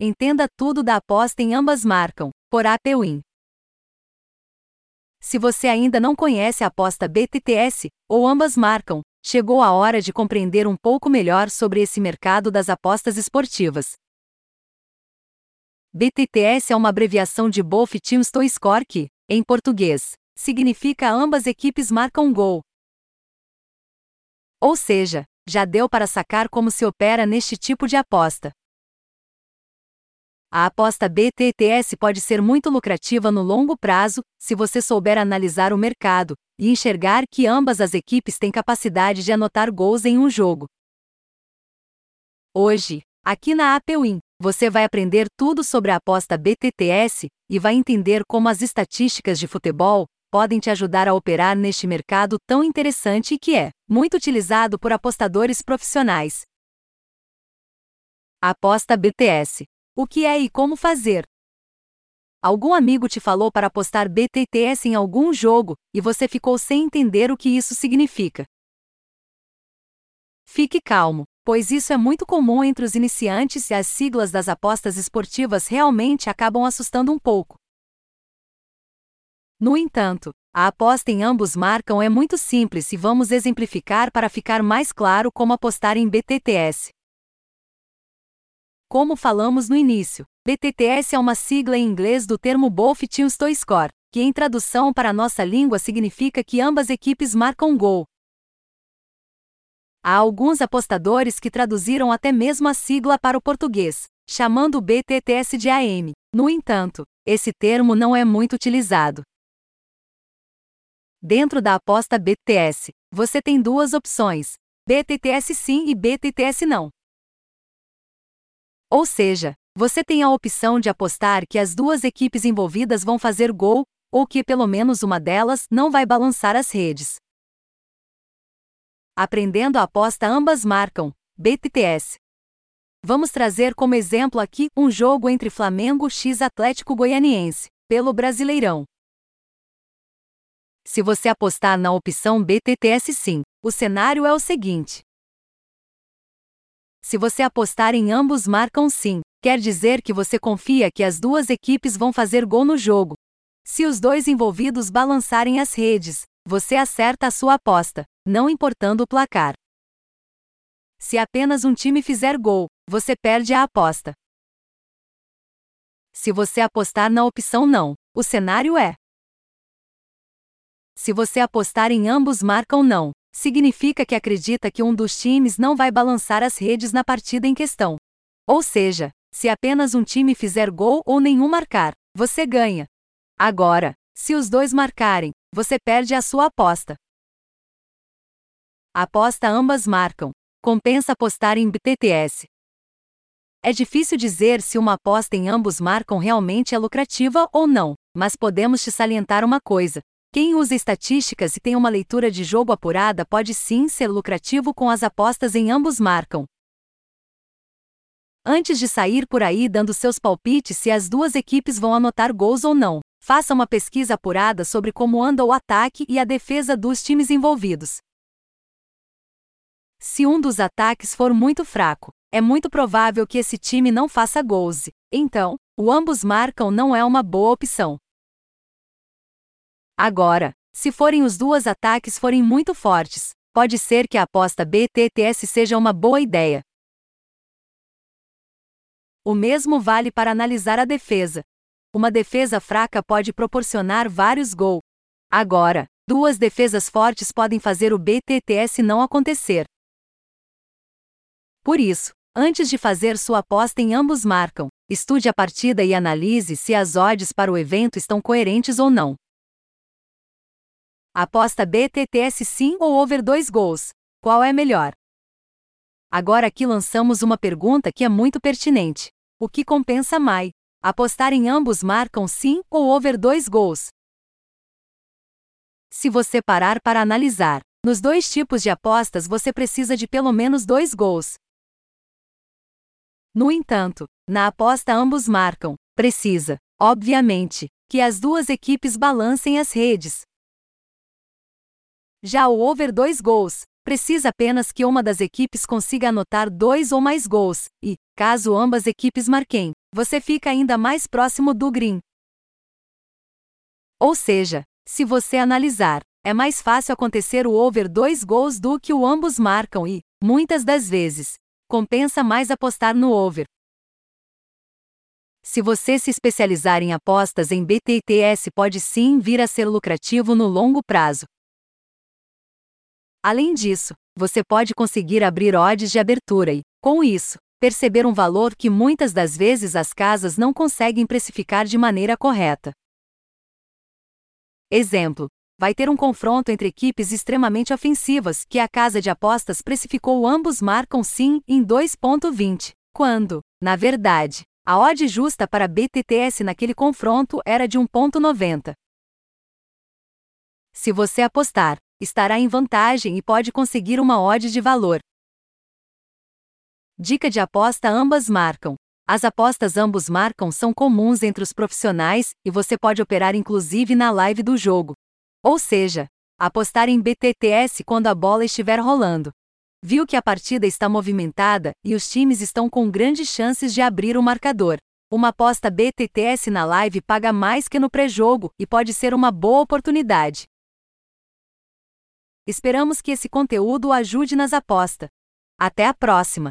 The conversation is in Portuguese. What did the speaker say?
Entenda tudo da aposta em ambas marcam, por APWin. Se você ainda não conhece a aposta BTTS, ou ambas marcam, chegou a hora de compreender um pouco melhor sobre esse mercado das apostas esportivas. BTTS é uma abreviação de Both Teams to Score que, em português, significa ambas equipes marcam gol. Ou seja, já deu para sacar como se opera neste tipo de aposta. A aposta BTTS pode ser muito lucrativa no longo prazo, se você souber analisar o mercado e enxergar que ambas as equipes têm capacidade de anotar gols em um jogo. Hoje, aqui na APWin, você vai aprender tudo sobre a aposta BTTS e vai entender como as estatísticas de futebol podem te ajudar a operar neste mercado tão interessante que é muito utilizado por apostadores profissionais. Aposta BTS o que é e como fazer? Algum amigo te falou para apostar BTTS em algum jogo e você ficou sem entender o que isso significa. Fique calmo, pois isso é muito comum entre os iniciantes e as siglas das apostas esportivas realmente acabam assustando um pouco. No entanto, a aposta em ambos marcam é muito simples e vamos exemplificar para ficar mais claro como apostar em BTTS. Como falamos no início, BTTS é uma sigla em inglês do termo Both Teams to Score, que em tradução para nossa língua significa que ambas equipes marcam gol. Há alguns apostadores que traduziram até mesmo a sigla para o português, chamando o BTTS de AM. No entanto, esse termo não é muito utilizado. Dentro da aposta BTS, você tem duas opções: BTTS sim e BTTS não. Ou seja, você tem a opção de apostar que as duas equipes envolvidas vão fazer gol, ou que pelo menos uma delas não vai balançar as redes. Aprendendo a aposta ambas marcam, BTTS. Vamos trazer como exemplo aqui um jogo entre Flamengo x Atlético Goianiense, pelo Brasileirão. Se você apostar na opção BTTS sim, o cenário é o seguinte: se você apostar em ambos marcam sim, quer dizer que você confia que as duas equipes vão fazer gol no jogo. Se os dois envolvidos balançarem as redes, você acerta a sua aposta, não importando o placar. Se apenas um time fizer gol, você perde a aposta. Se você apostar na opção não, o cenário é: se você apostar em ambos marcam não, significa que acredita que um dos times não vai balançar as redes na partida em questão. Ou seja, se apenas um time fizer gol ou nenhum marcar, você ganha. Agora, se os dois marcarem, você perde a sua aposta. Aposta ambas marcam. Compensa apostar em BTTS. É difícil dizer se uma aposta em ambos marcam realmente é lucrativa ou não, mas podemos te salientar uma coisa: quem usa estatísticas e tem uma leitura de jogo apurada pode sim ser lucrativo com as apostas em ambos marcam. Antes de sair por aí dando seus palpites se as duas equipes vão anotar gols ou não, faça uma pesquisa apurada sobre como anda o ataque e a defesa dos times envolvidos. Se um dos ataques for muito fraco, é muito provável que esse time não faça gols, então, o ambos marcam não é uma boa opção. Agora, se forem os dois ataques forem muito fortes, pode ser que a aposta BTTS seja uma boa ideia. O mesmo vale para analisar a defesa. Uma defesa fraca pode proporcionar vários gols. Agora, duas defesas fortes podem fazer o BTTS não acontecer. Por isso, antes de fazer sua aposta em ambos marcam, estude a partida e analise se as odds para o evento estão coerentes ou não. Aposta BTTS sim ou over 2 gols. Qual é melhor? Agora aqui lançamos uma pergunta que é muito pertinente. O que compensa mais? Apostar em ambos marcam sim ou over 2 gols? Se você parar para analisar, nos dois tipos de apostas você precisa de pelo menos dois gols. No entanto, na aposta ambos marcam, precisa, obviamente, que as duas equipes balancem as redes, já o over 2 gols, precisa apenas que uma das equipes consiga anotar dois ou mais gols, e, caso ambas equipes marquem, você fica ainda mais próximo do green. Ou seja, se você analisar, é mais fácil acontecer o over dois gols do que o ambos marcam e, muitas das vezes, compensa mais apostar no over. Se você se especializar em apostas em BTTS, pode sim vir a ser lucrativo no longo prazo. Além disso, você pode conseguir abrir odds de abertura e, com isso, perceber um valor que muitas das vezes as casas não conseguem precificar de maneira correta. Exemplo: vai ter um confronto entre equipes extremamente ofensivas que a casa de apostas precificou ambos marcam sim em 2.20, quando, na verdade, a odd justa para BTTS naquele confronto era de 1.90. Se você apostar, estará em vantagem e pode conseguir uma odd de valor. Dica de aposta: ambas marcam. As apostas ambos marcam são comuns entre os profissionais e você pode operar inclusive na live do jogo. Ou seja, apostar em BTTS quando a bola estiver rolando. Viu que a partida está movimentada e os times estão com grandes chances de abrir o marcador. Uma aposta BTTS na live paga mais que no pré-jogo e pode ser uma boa oportunidade. Esperamos que esse conteúdo ajude nas apostas. Até a próxima!